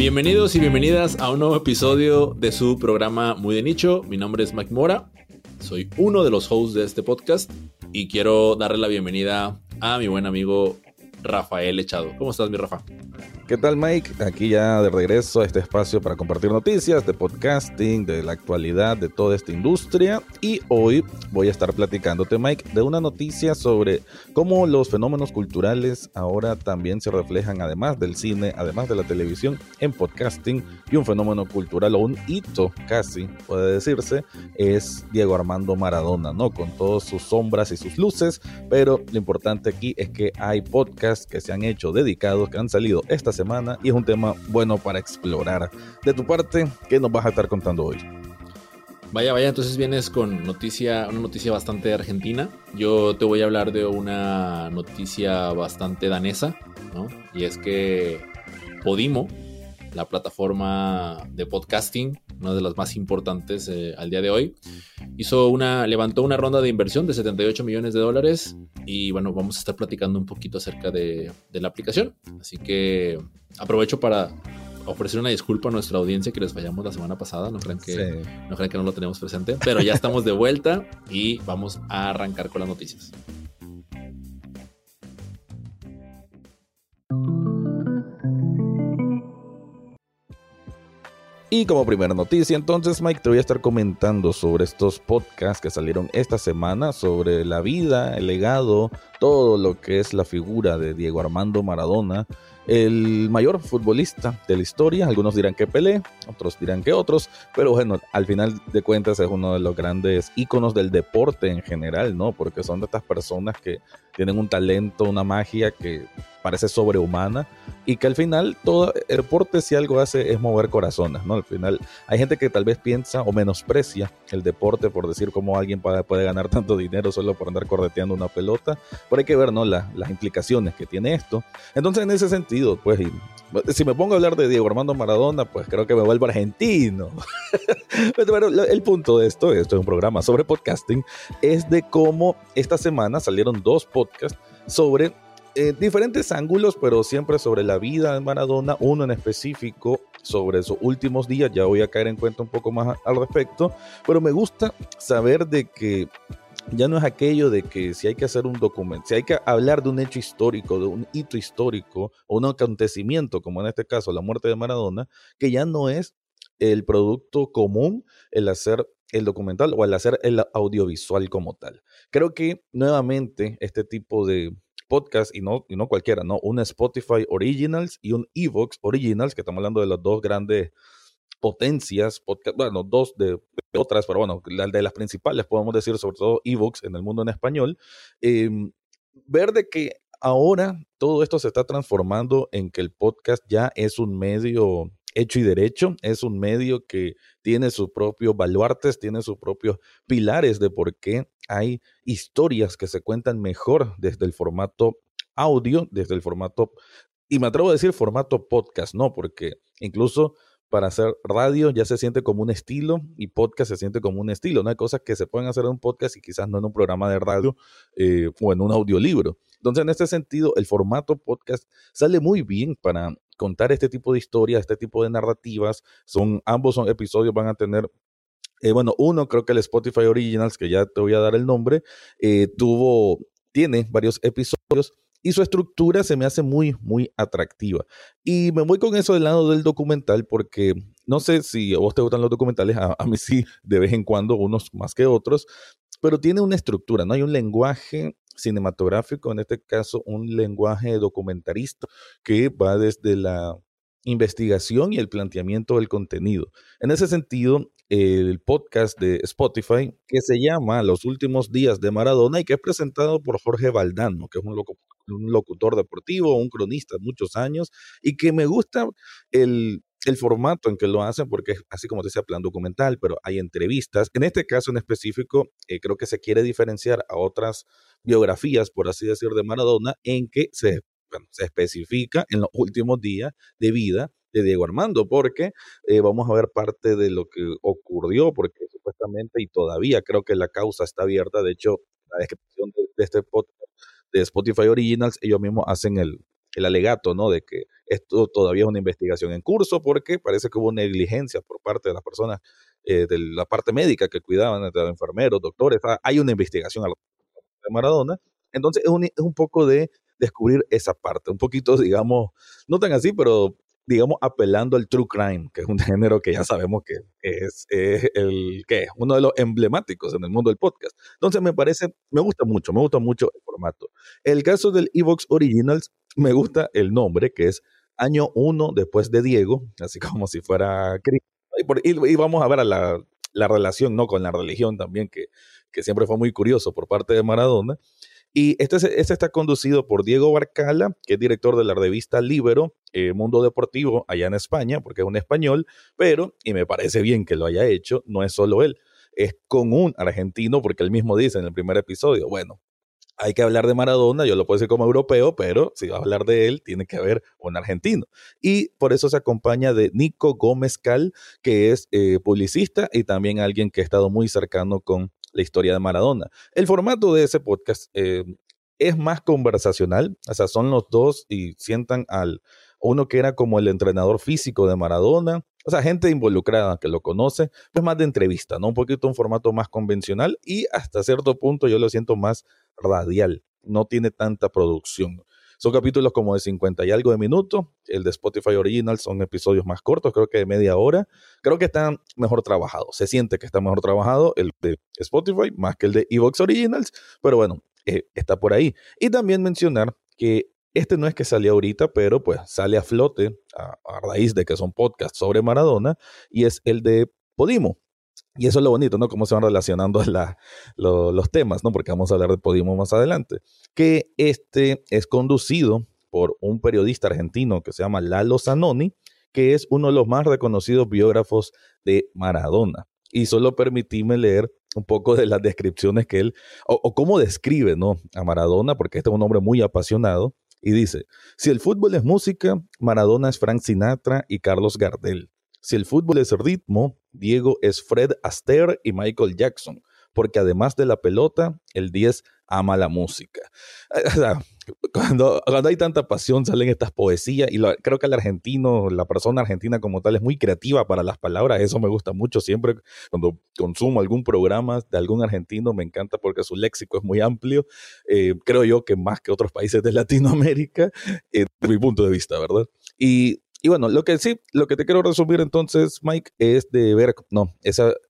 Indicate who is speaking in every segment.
Speaker 1: Bienvenidos y bienvenidas a un nuevo episodio de su programa Muy de Nicho. Mi nombre es Mike Mora, soy uno de los hosts de este podcast y quiero darle la bienvenida a mi buen amigo Rafael Echado. ¿Cómo estás, mi Rafa?
Speaker 2: ¿Qué tal, Mike? Aquí ya de regreso a este espacio para compartir noticias de podcasting, de la actualidad de toda esta industria. Y hoy voy a estar platicándote, Mike, de una noticia sobre cómo los fenómenos culturales ahora también se reflejan, además del cine, además de la televisión, en podcasting. Y un fenómeno cultural o un hito, casi puede decirse, es Diego Armando Maradona, ¿no? Con todas sus sombras y sus luces. Pero lo importante aquí es que hay podcasts que se han hecho dedicados, que han salido esta semana y es un tema bueno para explorar. De tu parte, ¿qué nos vas a estar contando hoy?
Speaker 1: Vaya, vaya, entonces vienes con noticia, una noticia bastante argentina. Yo te voy a hablar de una noticia bastante danesa, ¿no? Y es que Podimo, la plataforma de podcasting, una de las más importantes eh, al día de hoy, hizo una, levantó una ronda de inversión de 78 millones de dólares y bueno, vamos a estar platicando un poquito acerca de, de la aplicación. Así que aprovecho para ofrecer una disculpa a nuestra audiencia que les fallamos la semana pasada. No crean que, no, crean que no lo tenemos presente, pero ya estamos de vuelta y vamos a arrancar con las noticias.
Speaker 2: Y como primera noticia, entonces, Mike, te voy a estar comentando sobre estos podcasts que salieron esta semana, sobre la vida, el legado, todo lo que es la figura de Diego Armando Maradona, el mayor futbolista de la historia. Algunos dirán que Pelé, otros dirán que otros, pero bueno, al final de cuentas es uno de los grandes íconos del deporte en general, ¿no? Porque son de estas personas que tienen un talento, una magia que parece sobrehumana y que al final todo el deporte si algo hace es mover corazones, ¿no? Al final hay gente que tal vez piensa o menosprecia el deporte por decir cómo alguien puede, ganar tanto dinero solo por andar correteando una pelota, pero hay que ver, ¿no? las implicaciones que tiene esto. Entonces en ese sentido, pues si me pongo a hablar de Diego Armando Maradona, pues creo que me vuelvo argentino. Pero el punto de esto, esto es un programa sobre podcasting, es de cómo esta semana salieron dos podcasts sobre eh, diferentes ángulos, pero siempre sobre la vida de Maradona, uno en específico sobre sus últimos días, ya voy a caer en cuenta un poco más al respecto, pero me gusta saber de que ya no es aquello de que si hay que hacer un documento, si hay que hablar de un hecho histórico, de un hito histórico o un acontecimiento, como en este caso la muerte de Maradona, que ya no es el producto común el hacer el documental o el hacer el audiovisual como tal. Creo que nuevamente este tipo de podcast y no, y no cualquiera, ¿no? Un Spotify Originals y un Evox Originals, que estamos hablando de las dos grandes potencias, podcast, bueno, dos de, otras, pero bueno, la de las principales, podemos decir, sobre todo Evox en el mundo en español, em, ver de que ahora todo esto se está transformando en que el podcast ya es un medio hecho y derecho, es un medio que tiene sus propios baluartes, tiene sus propios pilares de por qué hay historias que se cuentan mejor desde el formato audio, desde el formato, y me atrevo a decir formato podcast, ¿no? Porque incluso para hacer radio ya se siente como un estilo y podcast se siente como un estilo. No hay cosas que se pueden hacer en un podcast y quizás no en un programa de radio eh, o en un audiolibro. Entonces, en este sentido, el formato podcast sale muy bien para contar este tipo de historias, este tipo de narrativas. Son, ambos son episodios van a tener eh, bueno, uno creo que el Spotify Originals, que ya te voy a dar el nombre, eh, tuvo, tiene varios episodios y su estructura se me hace muy, muy atractiva. Y me voy con eso del lado del documental porque no sé si a vos te gustan los documentales, a, a mí sí, de vez en cuando, unos más que otros, pero tiene una estructura, ¿no? Hay un lenguaje cinematográfico, en este caso un lenguaje documentarista que va desde la investigación y el planteamiento del contenido. En ese sentido, el podcast de Spotify que se llama Los últimos días de Maradona y que es presentado por Jorge Valdano, que es un, un locutor deportivo, un cronista de muchos años y que me gusta el, el formato en que lo hacen, porque es así como te decía, plan documental, pero hay entrevistas. En este caso en específico, eh, creo que se quiere diferenciar a otras biografías, por así decir, de Maradona, en que se, se especifica en los últimos días de vida de Diego Armando, porque eh, vamos a ver parte de lo que ocurrió, porque supuestamente y todavía creo que la causa está abierta. De hecho, la descripción de, este podcast de Spotify Originals, ellos mismos hacen el, el alegato, ¿no? De que esto todavía es una investigación en curso porque parece que hubo negligencia por parte de las personas eh, de la parte médica que cuidaban, de los enfermeros, doctores. Ah, hay una investigación de Maradona. Entonces es un, es un poco de descubrir esa parte, un poquito, digamos, no tan así, pero digamos, apelando al true crime, que es un género que ya sabemos que, es, el que uno de los emblemáticos en el mundo del podcast. Entonces me parece, me gusta mucho, me gusta mucho el formato. El caso del Evox Originals, me gusta el nombre, que es año uno después de Diego, así como si fuera Cristo. Y, vamos a ver la, la, relación ¿no? con la religión también, que, que siempre fue muy curioso por parte de Maradona. Y este, este, está conducido por Diego Barcala, que es director de la revista Libero, eh, Mundo Deportivo, allá en España, porque es un español, pero, y me parece bien que lo haya hecho, no es solo él, es con un argentino, porque él mismo dice en el primer episodio, bueno, hay que hablar de Maradona, yo lo puedo decir como europeo, pero si va a hablar de él, tiene que haber un argentino. Y por eso se acompaña de Nico Gómez Cal, que es eh, publicista y también alguien que ha estado muy cercano con la historia de Maradona. El formato de ese podcast eh, es más conversacional, o sea, son los dos y sientan al uno que era como el entrenador físico de Maradona, o sea, gente involucrada que lo conoce, es más de entrevista, ¿no? Un poquito un formato más convencional y hasta cierto punto yo lo siento más radial, no tiene tanta producción. Son capítulos como de 50 y algo de minutos. El de Spotify Original son episodios más cortos, creo que de media hora. Creo que están mejor trabajados. Se siente que está mejor trabajado el de Spotify más que el de Evox Originals. Pero bueno, eh, está por ahí. Y también mencionar que este no es que salió ahorita, pero pues sale a flote a, a raíz de que son podcasts sobre Maradona y es el de Podimo. Y eso es lo bonito, ¿no? Cómo se van relacionando los temas, ¿no? Porque vamos a hablar de Podimo más adelante. Que este es conducido por un periodista argentino que se llama Lalo Zanoni, que es uno de los más reconocidos biógrafos de Maradona. Y solo permitíme leer un poco de las descripciones que él, o, o cómo describe, ¿no? A Maradona, porque este es un hombre muy apasionado. Y dice, si el fútbol es música, Maradona es Frank Sinatra y Carlos Gardel. Si el fútbol es ritmo, Diego es Fred Astaire y Michael Jackson, porque además de la pelota, el 10 ama la música. Cuando, hay tanta pasión salen estas poesías y creo que el argentino, la persona argentina como tal es muy creativa para las palabras, eso me gusta mucho siempre cuando consumo algún programa de algún argentino, me encanta porque su léxico es muy amplio, eh, creo yo que más que otros países de Latinoamérica, eh, de mi punto de vista, ¿verdad? Y y bueno, lo que sí, lo que te quiero resumir entonces, Mike, es de ver, no,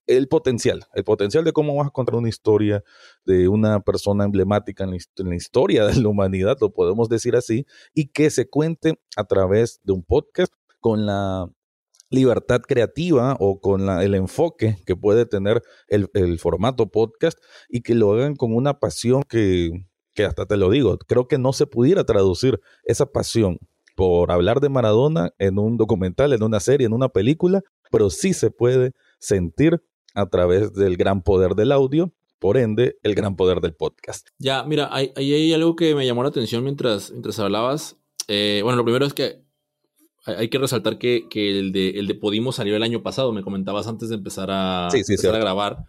Speaker 2: el potencial, el potencial de cómo vas a contar una historia de una persona emblemática en la, historia de la humanidad, lo podemos decir así, y que se cuente a través de un podcast con la libertad creativa o con la, el enfoque que puede tener el, el, formato podcast y que lo hagan con una pasión que, que hasta te lo digo, creo que no se pudiera traducir esa pasión por hablar de Maradona en un documental, en una serie, en una película, pero sí se puede sentir a través del gran poder del audio, por ende, el gran poder del podcast.
Speaker 1: Ya, mira, ahí hay, algo que me llamó la atención mientras, mientras hablabas. Eh, bueno, lo primero es que hay que resaltar que, el, de, el de Podimo salió el año pasado, me comentabas antes de empezar a, empezar a grabar.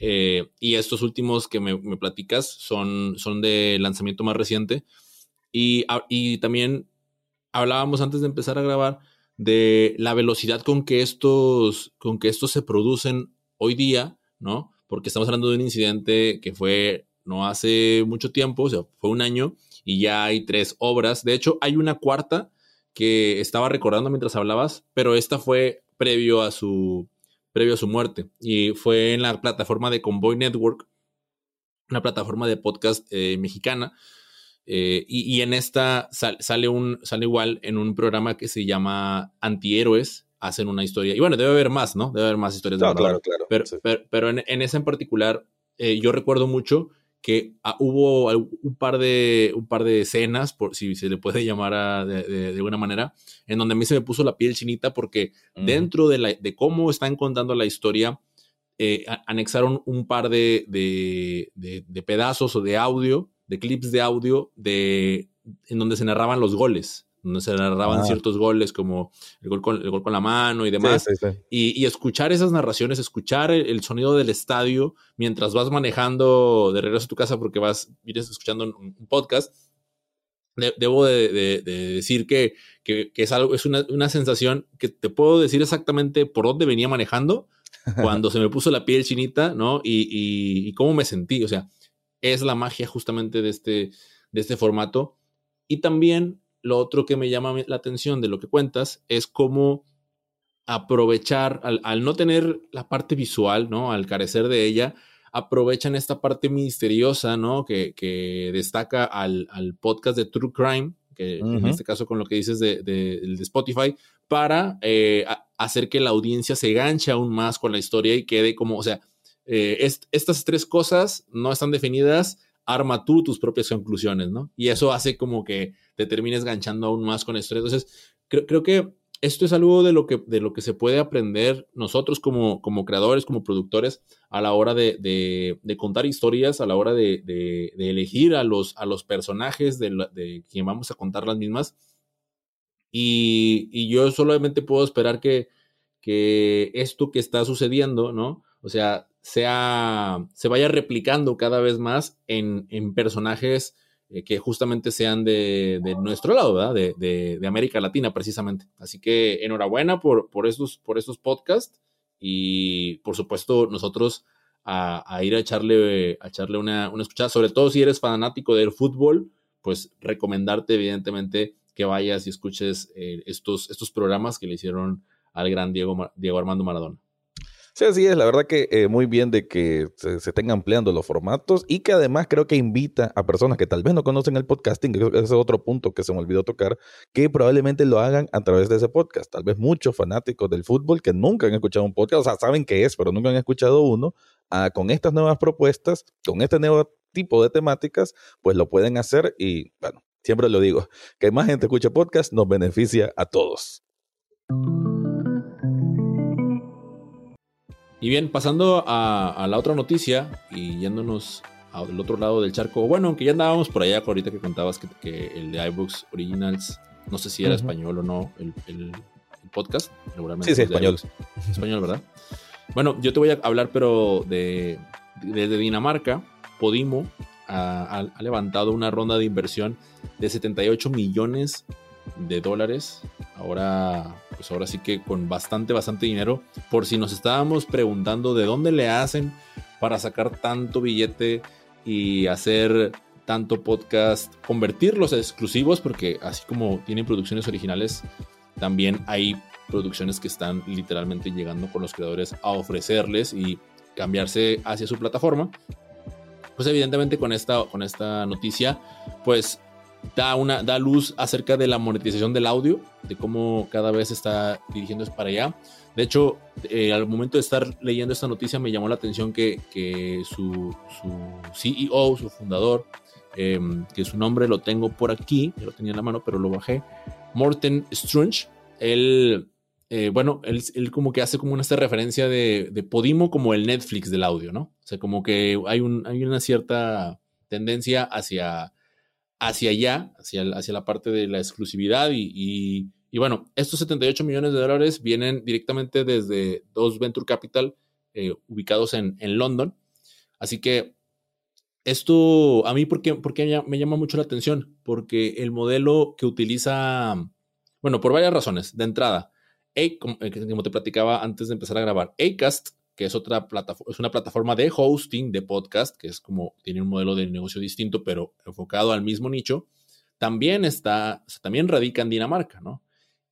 Speaker 1: Eh, y estos últimos que me, platicas son, son de lanzamiento más reciente. Y, y también hablábamos antes de empezar a grabar de la velocidad con que estos, con que estos se producen hoy día, ¿no? Porque estamos hablando de un incidente que fue no hace mucho tiempo, o sea, fue un año y ya hay tres obras. De hecho, hay una cuarta que estaba recordando mientras hablabas, pero esta fue previo a su, previo a su muerte y fue en la plataforma de Convoy Network, una plataforma de podcast eh, mexicana eh, y, en esta sale, un, sale igual en un programa que se llama Antihéroes, hacen una historia. Y bueno, debe haber más, ¿no? Debe haber más historias de
Speaker 2: Claro, claro.
Speaker 1: Pero, pero, en, en, esa en particular, eh, yo recuerdo mucho que ah, hubo un par, de, un par de escenas, por si se le puede llamar de, de, alguna manera, en donde a mí se me puso la piel chinita porque dentro de, la, de cómo están contando la historia, eh, anexaron un par de, de, pedazos o de audio de clips de audio de, en donde se narraban los goles, donde se narraban ah. ciertos goles como el gol, con, el gol con la mano y demás. Y, escuchar esas narraciones, escuchar el, sonido del estadio mientras vas manejando de regreso a tu casa porque vas, vienes escuchando un, podcast, debo de, decir que, es algo, es una, sensación que te puedo decir exactamente por dónde venía manejando cuando se me puso la piel chinita, ¿no? Y, cómo me sentí. O sea, es la magia justamente de este, de este formato. Y también lo otro que me llama la atención de lo que cuentas es cómo aprovechar, al, no tener la parte visual, ¿no? Al carecer de ella, aprovechan esta parte misteriosa, ¿no? Que, destaca al, podcast de True Crime, que en este caso con lo que dices de, de, Spotify, para eh, hacer que la audiencia se ganche aún más con la historia y quede como, o sea, eh, estas tres cosas no están definidas, arma tú tus propias conclusiones, ¿no? Y eso hace como que te termines ganchando aún más con historia. Entonces, creo, creo que esto es algo de lo que, de lo que se puede aprender nosotros como, como creadores, como productores, a la hora de, contar historias, a la hora de, elegir a los, a los personajes de, quien vamos a contar las mismas. Y, yo solamente puedo esperar que, que esto que está sucediendo, ¿no? O sea, sea, se vaya replicando cada vez más en, en personajes eh, que justamente sean de, nuestro lado, ¿verdad? De, América Latina, precisamente. Así que enhorabuena por, por, estos, por estos podcasts y por supuesto nosotros a, ir a echarle, a echarle una, una, escuchada, sobre todo si eres fanático del fútbol, pues recomendarte evidentemente que vayas y escuches eh, estos, estos programas que le hicieron al gran Diego, Diego Armando Maradona.
Speaker 2: Sí, así es. La verdad que eh, muy bien de que se, estén ampliando los formatos y que además creo que invita a personas que tal vez no conocen el podcasting, ese es otro punto que se me olvidó tocar, que probablemente lo hagan a través de ese podcast. Tal vez muchos fanáticos del fútbol que nunca han escuchado un podcast, o sea, saben qué es, pero nunca han escuchado uno, ah, con estas nuevas propuestas, con este nuevo tipo de temáticas, pues lo pueden hacer y, bueno, siempre lo digo, que más gente escuche podcast nos beneficia a todos.
Speaker 1: Y bien, pasando a, la otra noticia y yéndonos al otro lado del charco. Bueno, aunque ya andábamos por allá, ahorita que contabas que, el de iBooks Originals, no sé si era español o no, el, podcast,
Speaker 2: Sí, sí, español.
Speaker 1: Español, ¿verdad? Bueno, yo te voy a hablar, pero de, desde Dinamarca, Podimo ha, ha, levantado una ronda de inversión de 78 millones de dólares. Ahora, pues ahora sí que con bastante, bastante dinero. Por si nos estábamos preguntando de dónde le hacen para sacar tanto billete y hacer tanto podcast, convertirlos a exclusivos, porque así como tienen producciones originales, también hay producciones que están literalmente llegando con los creadores a ofrecerles y cambiarse hacia su plataforma. Pues evidentemente con esta, con esta noticia, pues da, una, da luz acerca de la monetización del audio, de cómo cada vez está dirigiéndose para allá. De hecho, eh, al momento de estar leyendo esta noticia me llamó la atención que, que su, CEO, su fundador, em, que su nombre lo tengo por aquí, lo tenía en la mano, pero lo bajé, Morten Strunch, él, eh, bueno, él, él, como que hace como una esta referencia de, de, Podimo como el Netflix del audio, ¿no? O sea, como que hay, un, hay una cierta tendencia hacia hacia allá, hacia, la parte de la exclusividad y, bueno, estos 78 millones de dólares vienen directamente desde dos Venture Capital eh, ubicados en, London. Así que esto a mí porque, me llama mucho la atención, porque el modelo que utiliza, bueno, por varias razones. De entrada, eh, como te platicaba antes de empezar a grabar, Acast que es otra plataforma, es una plataforma de hosting de podcast, que es como tiene un modelo de negocio distinto, pero enfocado al mismo nicho, también está, también radica en Dinamarca, ¿no?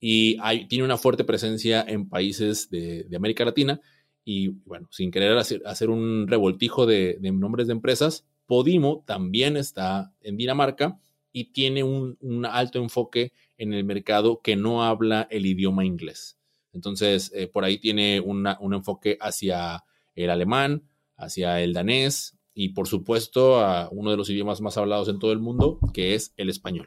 Speaker 1: Y tiene una fuerte presencia en países de, América Latina. Y bueno, sin querer hacer, un revoltijo de, nombres de empresas, Podimo también está en Dinamarca y tiene un alto enfoque en el mercado que no habla el idioma inglés. Entonces, eh, por ahí tiene un enfoque hacia el alemán, hacia el danés y, por supuesto, a uno de los idiomas más hablados en todo el mundo, que es el español.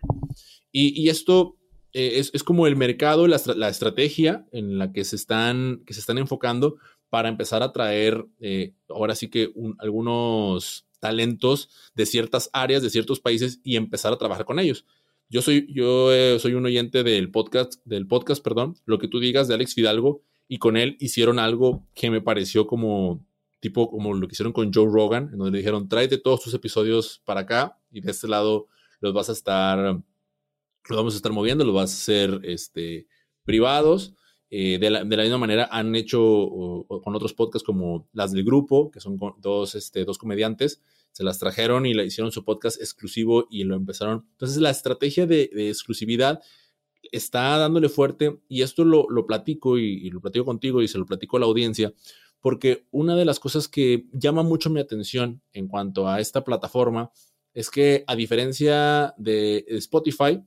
Speaker 1: Y, esto eh, es, como el mercado, la, la, estrategia en la que se están, que se están enfocando para empezar a traer, eh, ahora sí que algunos talentos de ciertas áreas, de ciertos países y empezar a trabajar con ellos. Yo soy, yo eh, soy un oyente del podcast, del podcast, perdón, lo que tú digas de Alex Fidalgo, y con él hicieron algo que me pareció como tipo como lo que hicieron con Joe Rogan, en donde le dijeron, tráete todos tus episodios para acá y de este lado los vas a estar los vamos a estar moviendo, los vas a hacer este, privados. Eh, de, la, misma manera han hecho con otros podcasts como las del grupo, que son dos, este, dos comediantes, se las trajeron y le hicieron su podcast exclusivo y lo empezaron. Entonces la estrategia de, exclusividad está dándole fuerte y esto lo, platico y, lo platico contigo y se lo platico a la audiencia porque una de las cosas que llama mucho mi atención en cuanto a esta plataforma es que a diferencia de Spotify,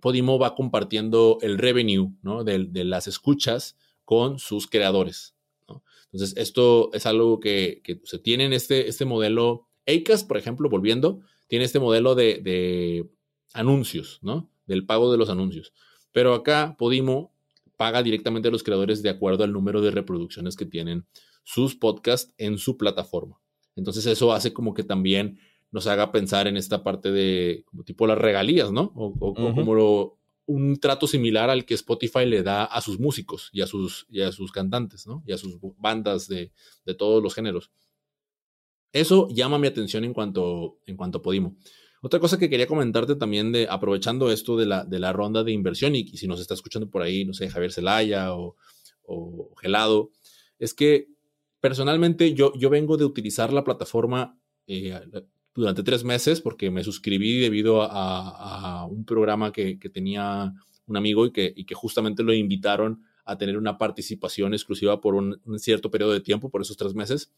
Speaker 1: Podimo va compartiendo el revenue ¿no? de, las escuchas con sus creadores. Entonces, esto es algo que, se tiene en este, este modelo. Acast, por ejemplo, volviendo, tiene este modelo de, de, anuncios, ¿no? Del pago de los anuncios. Pero acá Podimo paga directamente a los creadores de acuerdo al número de reproducciones que tienen sus podcasts en su plataforma. Entonces, eso hace como que también nos haga pensar en esta parte de como tipo las regalías, ¿no? O, como un trato similar al que Spotify le da a sus músicos y a sus, y a sus cantantes, ¿no? Y a sus bandas de, todos los géneros. Eso llama mi atención en cuanto, en cuanto. Otra cosa que quería comentarte también de aprovechando esto de la, de la ronda de inversión y, si nos está escuchando por ahí, no sé, Javier Zelaya o, o Gelado, es que personalmente yo, yo vengo de utilizar la plataforma eh, durante tres meses porque me suscribí debido a, un programa que, tenía un amigo y que, justamente lo invitaron a tener una participación exclusiva por un, cierto periodo de tiempo, por esos tres meses.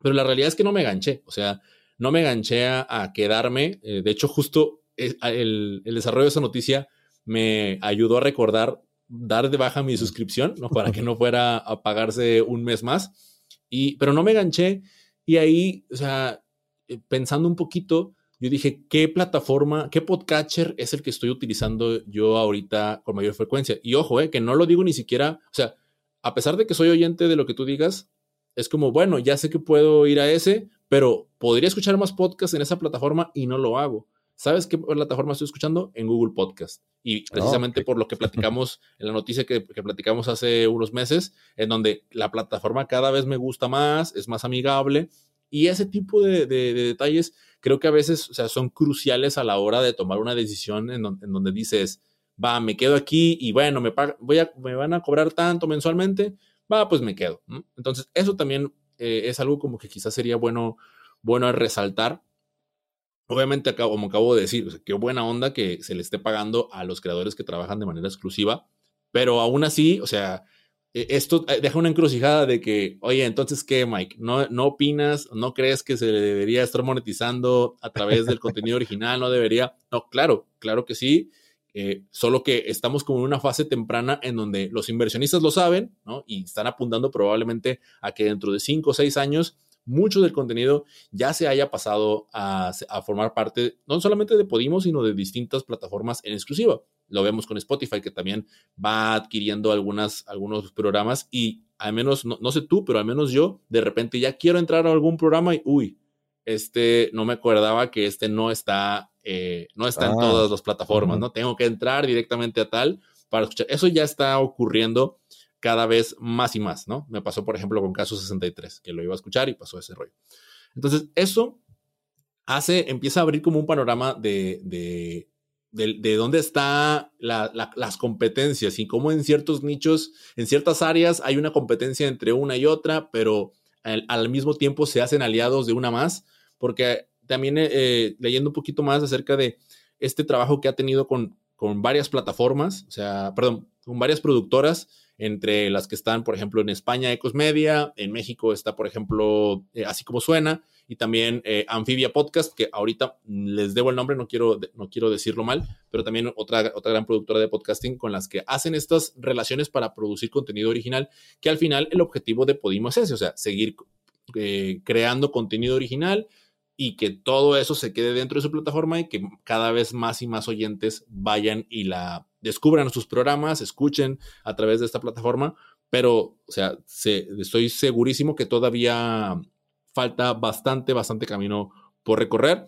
Speaker 1: Pero la realidad es que no me ganché, o sea, no me ganché a, quedarme. Eh, de hecho, justo eh, el, el, desarrollo de esa noticia me ayudó a recordar dar de baja mi suscripción, ¿no? Para que no fuera a pagarse un mes más. Y, pero no me ganché y ahí, o sea, pensando un poquito, yo dije, ¿qué plataforma, qué podcatcher es el que estoy utilizando yo ahorita con mayor frecuencia? Y ojo, eh, que no lo digo ni siquiera, o sea, a pesar de que soy oyente de lo que tú digas, es como, bueno, ya sé que puedo ir a ese, pero podría escuchar más podcasts en esa plataforma y no lo hago. ¿Sabes qué plataforma estoy escuchando? En Google Podcast. Y ah, precisamente por lo que platicamos en la noticia que, que, platicamos hace unos meses, en donde la plataforma cada vez me gusta más, es más amigable y ese tipo de, detalles creo que a veces o sea, son cruciales a la hora de tomar una decisión en, donde dices, va, me quedo aquí y bueno, me, voy a, me van a cobrar tanto mensualmente, va, pues me quedo. Entonces, eso también eh, es algo como que quizás sería bueno, bueno resaltar. Obviamente, como acabo de decir, qué buena onda que se le esté pagando a los creadores que trabajan de manera exclusiva, pero aún así, o sea, esto eh, deja una encrucijada de que, oye, entonces, ¿qué, Mike? ¿No, ¿No opinas? ¿No crees que se debería estar monetizando a través del contenido original? ¿No debería? No, claro, claro que sí. Eh, solo que estamos como en una fase temprana en donde los inversionistas lo saben, ¿no? Y están apuntando probablemente a que dentro de cinco o seis años mucho del contenido ya se haya pasado a, formar parte no solamente de Podimo, sino de distintas plataformas en exclusiva. Lo vemos con Spotify, que también va adquiriendo algunas, algunos programas y al menos, no, sé tú, pero al menos yo, de repente ya quiero entrar a algún programa y, uy, este, no me acordaba que este no está, eh, no está en ah, todas las plataformas, ¿no? Tengo que entrar directamente a tal para escuchar. Eso ya está ocurriendo cada vez más y más, ¿no? Me pasó, por ejemplo, con Caso 63, que lo iba a escuchar y pasó ese rollo. Entonces, eso hace, empieza a abrir como un panorama de, de, de, dónde están las competencias y cómo en ciertos nichos, en ciertas áreas hay una competencia entre una y otra, pero al, mismo tiempo se hacen aliados de una más, porque también eh, leyendo un poquito más acerca de este trabajo que ha tenido con, con varias plataformas, o sea, perdón, con varias productoras, entre las que están, por ejemplo, en España, Ecos Media, en México está, por ejemplo, eh, Así como suena, y también eh, Amphibia Podcast, que ahorita les debo el nombre, no quiero, no quiero decirlo mal, pero también otra, otra gran productora de podcasting con las que hacen estas relaciones para producir contenido original, que al final el objetivo de Podimo es ese, o sea, seguir eh, creando contenido original y que todo eso se quede dentro de su plataforma y que cada vez más y más oyentes vayan y la descubran sus programas, escuchen a través de esta plataforma, pero, o sea, estoy segurísimo que todavía falta bastante, bastante camino por recorrer.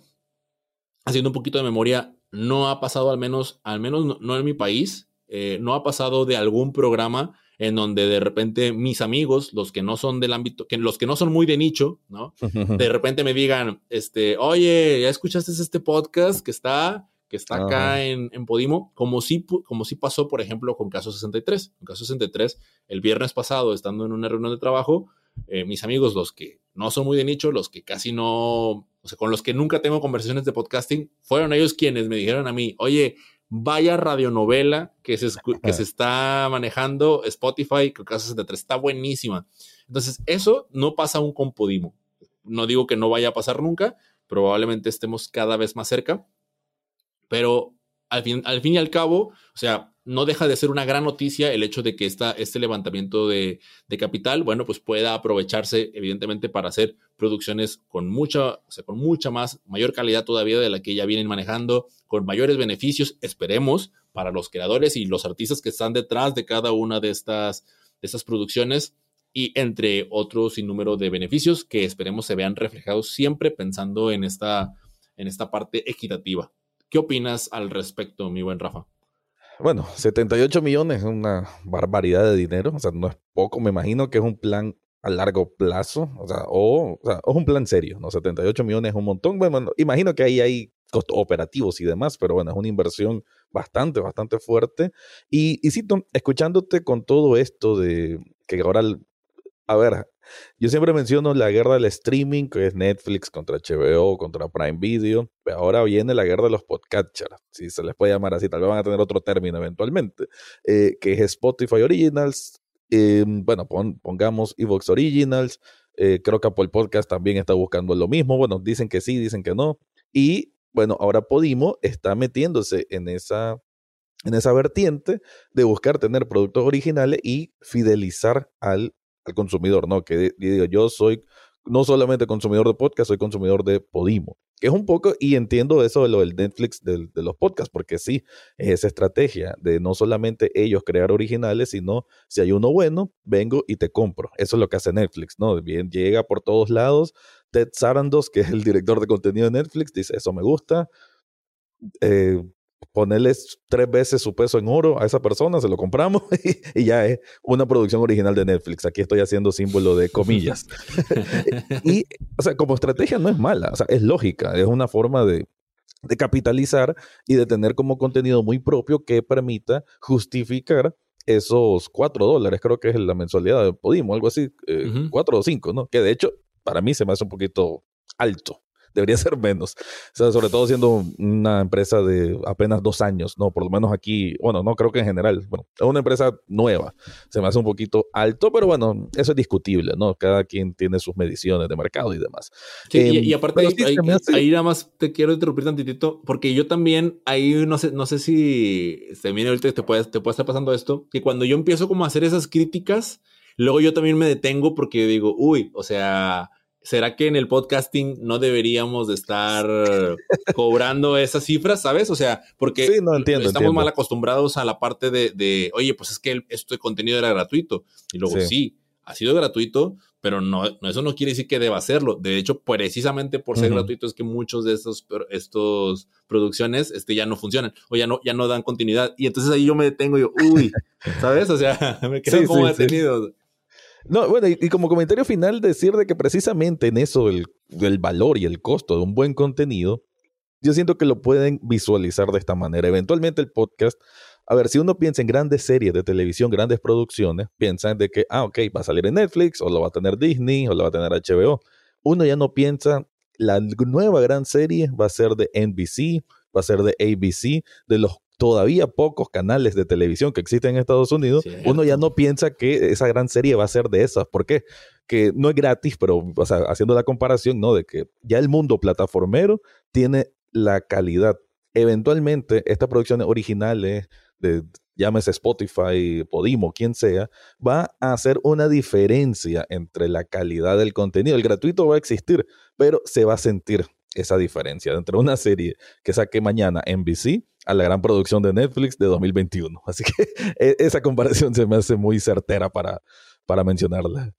Speaker 1: Haciendo un poquito de memoria, no ha pasado al menos, al menos no, en mi país, eh, no ha pasado de algún programa en donde de repente mis amigos, los que no son del ámbito, que los que no son muy de nicho, ¿no? De repente me digan, este, oye, ¿ya escuchaste este podcast que está, que está acá en, Podimo, como sí, como sí pasó, por ejemplo, con Caso 63. En Caso 63, el viernes pasado, estando en una reunión de trabajo, eh, mis amigos, los que no son muy de nicho, los que casi no, o sea, con los que nunca tengo conversaciones de podcasting, fueron ellos quienes me dijeron a mí, oye, vaya radionovela que se, que se está manejando Spotify, que Caso 63 está buenísima. Entonces, eso no pasa aún con Podimo. No digo que no vaya a pasar nunca, probablemente estemos cada vez más cerca, pero al fin, al fin y al cabo, o sea, no deja de ser una gran noticia el hecho de que esta, este levantamiento de, capital, bueno, pues pueda aprovecharse evidentemente para hacer producciones con mucha, o sea, con mucha más, mayor calidad todavía de la que ya vienen manejando, con mayores beneficios, esperemos, para los creadores y los artistas que están detrás de cada una de estas, de estas producciones y entre otros sinnúmero de beneficios que esperemos se vean reflejados siempre pensando en esta, en esta parte equitativa. ¿Qué opinas al respecto, mi buen Rafa?
Speaker 2: Bueno, 78 millones es una barbaridad de dinero, o sea, no es poco, me imagino que es un plan a largo plazo, o sea, o, sea, es un plan serio, ¿no? 78 millones es un montón, bueno, imagino que ahí hay costos operativos y demás, pero bueno, es una inversión bastante, bastante fuerte. Y, y escuchándote con todo esto de que ahora a ver, yo siempre menciono la guerra del streaming, que es Netflix contra HBO, contra Prime Video, ahora viene la guerra de los podcatchers, si se les puede llamar así, tal vez van a tener otro término eventualmente, eh, que es Spotify Originals, em, bueno, pongamos Evox Originals, eh, creo que Apple Podcast también está buscando lo mismo, bueno, dicen que sí, dicen que no, y bueno, ahora Podimo está metiéndose en esa en esa vertiente de buscar tener productos originales y fidelizar al al consumidor, ¿no? Que digo, yo soy no solamente consumidor de podcast, soy consumidor de Podimo. Que es un poco, y entiendo eso de lo del Netflix de, los podcasts, porque sí, es esa estrategia de no solamente ellos crear originales, sino si hay uno bueno, vengo y te compro. Eso es lo que hace Netflix, ¿no? Bien, llega por todos lados. Ted Sarandos, que es el director de contenido de Netflix, dice, eso me gusta. Eh, ponerles tres veces su peso en oro a esa persona, se lo compramos y, ya es una producción original de Netflix. Aquí estoy haciendo símbolo de comillas. y, o sea, como estrategia no es mala, o sea, es lógica, es una forma de, de capitalizar y de tener como contenido muy propio que permita justificar esos cuatro dólares, creo que es la mensualidad de Podimo, algo así, eh, cuatro o cinco, ¿no? Que de hecho, para mí se me hace un poquito alto debería ser menos. O sea, sobre todo siendo una empresa de apenas dos años, ¿no? Por lo menos aquí, bueno, no creo que en general, bueno, es una empresa nueva, se me hace un poquito alto, pero bueno, eso es discutible, ¿no? Cada quien tiene sus mediciones de mercado y demás.
Speaker 1: Sí, y, em, aparte, ahí, nada más te quiero interrumpir tantitito, porque yo también, ahí no sé, no sé si se viene ahorita te puede, te puede estar pasando esto, que cuando yo empiezo como a hacer esas críticas, luego yo también me detengo porque digo, uy, o sea ¿será que en el podcasting no deberíamos de estar cobrando esas cifras, sabes? O sea, porque estamos mal acostumbrados a la parte de, oye, pues es que este contenido era gratuito. Y luego, sí. ha sido gratuito, pero no, eso no quiere decir que deba hacerlo. De hecho, precisamente por ser gratuito es que muchos de estos, estos producciones este, ya no funcionan o ya no, ya no dan continuidad. Y entonces ahí yo me detengo y yo, uy, ¿sabes? O sea, me quedo como detenido.
Speaker 2: No, bueno, y, como comentario final, decir de que precisamente en eso el, valor y el costo de un buen contenido, yo siento que lo pueden visualizar de esta manera. Eventualmente el podcast, a ver, si uno piensa en grandes series de televisión, grandes producciones, piensan de que, ah, ok, va a salir en Netflix, o lo va a tener Disney, o lo va a tener HBO. Uno ya no piensa, la nueva gran serie va a ser de NBC, va a ser de ABC, de los todavía pocos canales de televisión que existen en Estados Unidos, uno ya no piensa que esa gran serie va a ser de esas. ¿Por qué? Que no es gratis, pero o sea, haciendo la comparación, ¿no? De que ya el mundo plataformero tiene la calidad. Eventualmente, estas producciones originales de llámese Spotify, Podimo, quien sea, va a hacer una diferencia entre la calidad del contenido. El gratuito va a existir, pero se va a sentir esa diferencia entre una serie que saque mañana NBC a la gran producción de Netflix de 2021. Así que e, esa comparación se me hace muy certera para, para mencionarla.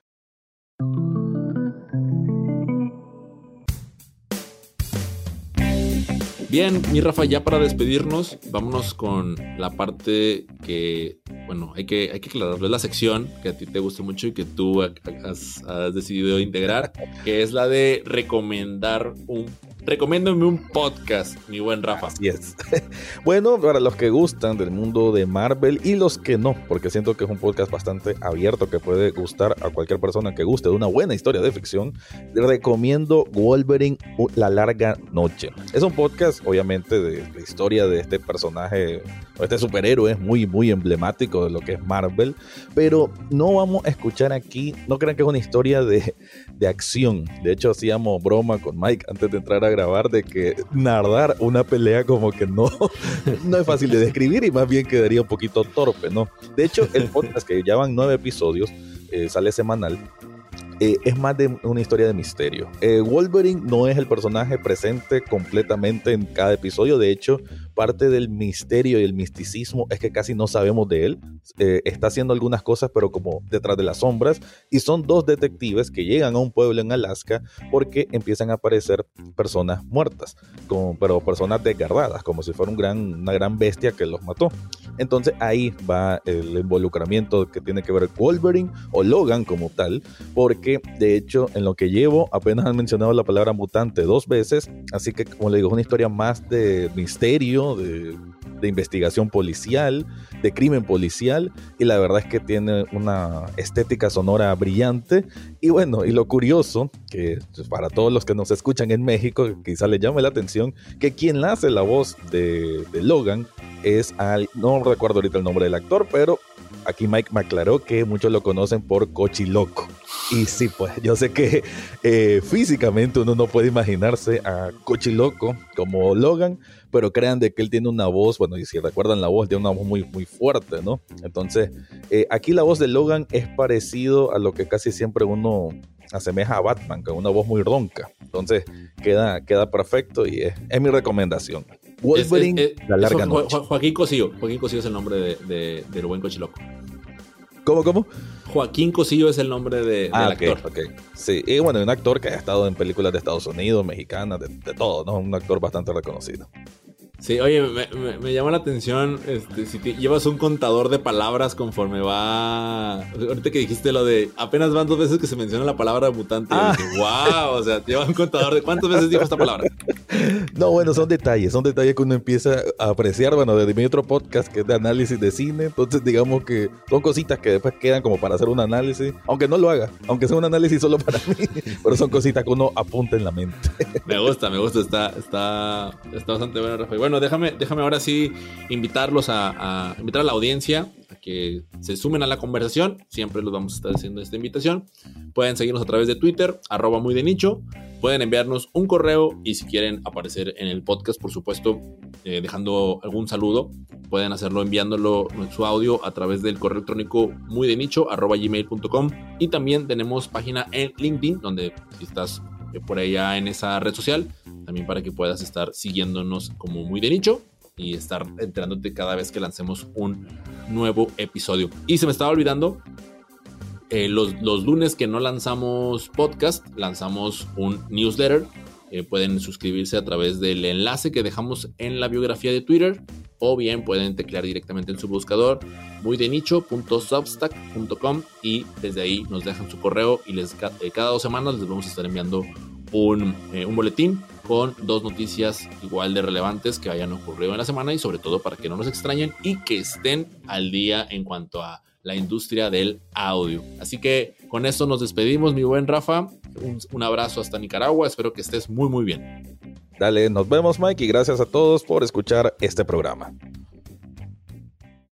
Speaker 1: Bien, mi Rafa, ya para despedirnos, vámonos con la parte que, bueno, hay que, hay que aclararlo, es la sección que a ti te gusta mucho y que tú has, has decidido integrar, que es la de recomendar un recomiéndame un podcast, mi buen Rafa.
Speaker 2: Así es. bueno, para los que gustan del mundo de Marvel y los que no, porque siento que es un podcast bastante abierto que puede gustar a cualquier persona que guste de una buena historia de ficción, recomiendo Wolverine La Larga Noche. Es un podcast, obviamente, de la historia de este personaje, este superhéroe muy, muy emblemático de lo que es Marvel, pero no vamos a escuchar aquí, no crean que es una historia de, de acción. De hecho, hacíamos broma con Mike antes de entrar a grabar de que narrar una pelea como que no, no es fácil de describir y más bien quedaría un poquito torpe, ¿no? De hecho, el podcast que ya van nueve episodios, eh, sale semanal, eh, es más de una historia de misterio. Eh, Wolverine no es el personaje presente completamente en cada episodio, de hecho, parte del misterio y el misticismo es que casi no sabemos de él. Eh, está haciendo algunas cosas, pero como detrás de las sombras. Y son dos detectives que llegan a un pueblo en Alaska porque empiezan a aparecer personas muertas, como, pero personas desgarradas, como si fuera un gran, una gran bestia que los mató. Entonces ahí va el involucramiento que tiene que ver Wolverine o Logan como tal, porque de hecho en lo que llevo apenas han mencionado la palabra mutante dos veces, así que como le digo, es una historia más de misterio de, investigación policial, de crimen policial, y la verdad es que tiene una estética sonora brillante. Y bueno, y lo curioso, que para todos los que nos escuchan en México, quizá les llame la atención, que quien hace la voz de, de Logan es al, no recuerdo ahorita el nombre del actor, pero aquí Mike me aclaró que muchos lo conocen por Cochiloco. Y sí, pues yo sé que eh, físicamente uno no puede imaginarse a Cochiloco como Logan, pero crean de que él tiene una voz, bueno, y si recuerdan la voz, tiene una voz muy, muy fuerte, ¿no? Entonces, eh, aquí la voz de Logan es parecido a lo que casi siempre uno asemeja a Batman, con una voz muy ronca. Entonces, queda, queda perfecto y es, mi recomendación.
Speaker 1: Wolverine, la larga noche. Joaquín Cosío. Joaquín Cosío es el nombre de, de, del buen Cochiloco.
Speaker 2: ¿Cómo, cómo?
Speaker 1: Joaquín Cosillo es el nombre de, ah, del actor.
Speaker 2: Sí, y bueno, un actor que ha estado en películas de Estados Unidos, mexicanas, de, de todo, ¿no? Un actor bastante reconocido.
Speaker 1: Sí, oye, me, llama la atención este, si llevas un contador de palabras conforme va. Ahorita que dijiste lo de apenas van dos veces que se menciona la palabra mutante. Ah. wow, o sea, lleva un contador de cuántas veces dijo esta palabra.
Speaker 2: No, bueno, son detalles, son detalles que uno empieza a apreciar. Bueno, desde mi otro podcast que es de análisis de cine, entonces digamos que son cositas que después quedan como para hacer un análisis, aunque no lo haga, aunque sea un análisis solo para mí, pero son cositas que uno apunta en la mente.
Speaker 1: Me gusta, me gusta, está, está, bastante bueno, Rafael. Bueno, déjame, déjame ahora sí invitarlos a, invitar a la audiencia que se sumen a la conversación. Siempre los vamos a estar haciendo esta invitación. Pueden seguirnos a través de Twitter, arroba muy de nicho. Pueden enviarnos un correo y si quieren aparecer en el podcast, por supuesto, eh, dejando algún saludo, pueden hacerlo enviándolo en su audio a través del correo electrónico muy de nicho, arroba gmail.com. Y también tenemos página en LinkedIn, donde si estás por allá en esa red social, también para que puedas estar siguiéndonos como muy de nicho y estar enterándote cada vez que lancemos un nuevo episodio. Y se me estaba olvidando, eh, los, lunes que no lanzamos podcast, lanzamos un newsletter. Eh, pueden suscribirse a través del enlace que dejamos en la biografía de Twitter o bien pueden teclear directamente en su buscador muy de nicho.substack.com y desde ahí nos dejan su correo y les, eh, cada dos semanas les vamos a estar enviando un, un boletín con dos noticias igual de relevantes que hayan ocurrido en la semana y sobre todo para que no nos extrañen y que estén al día en cuanto a la industria del audio. Así que con esto nos despedimos, mi buen Rafa. Un, un, abrazo hasta Nicaragua. Espero que estés muy, muy bien.
Speaker 2: Dale, nos vemos, Mike, y gracias a todos por escuchar este programa.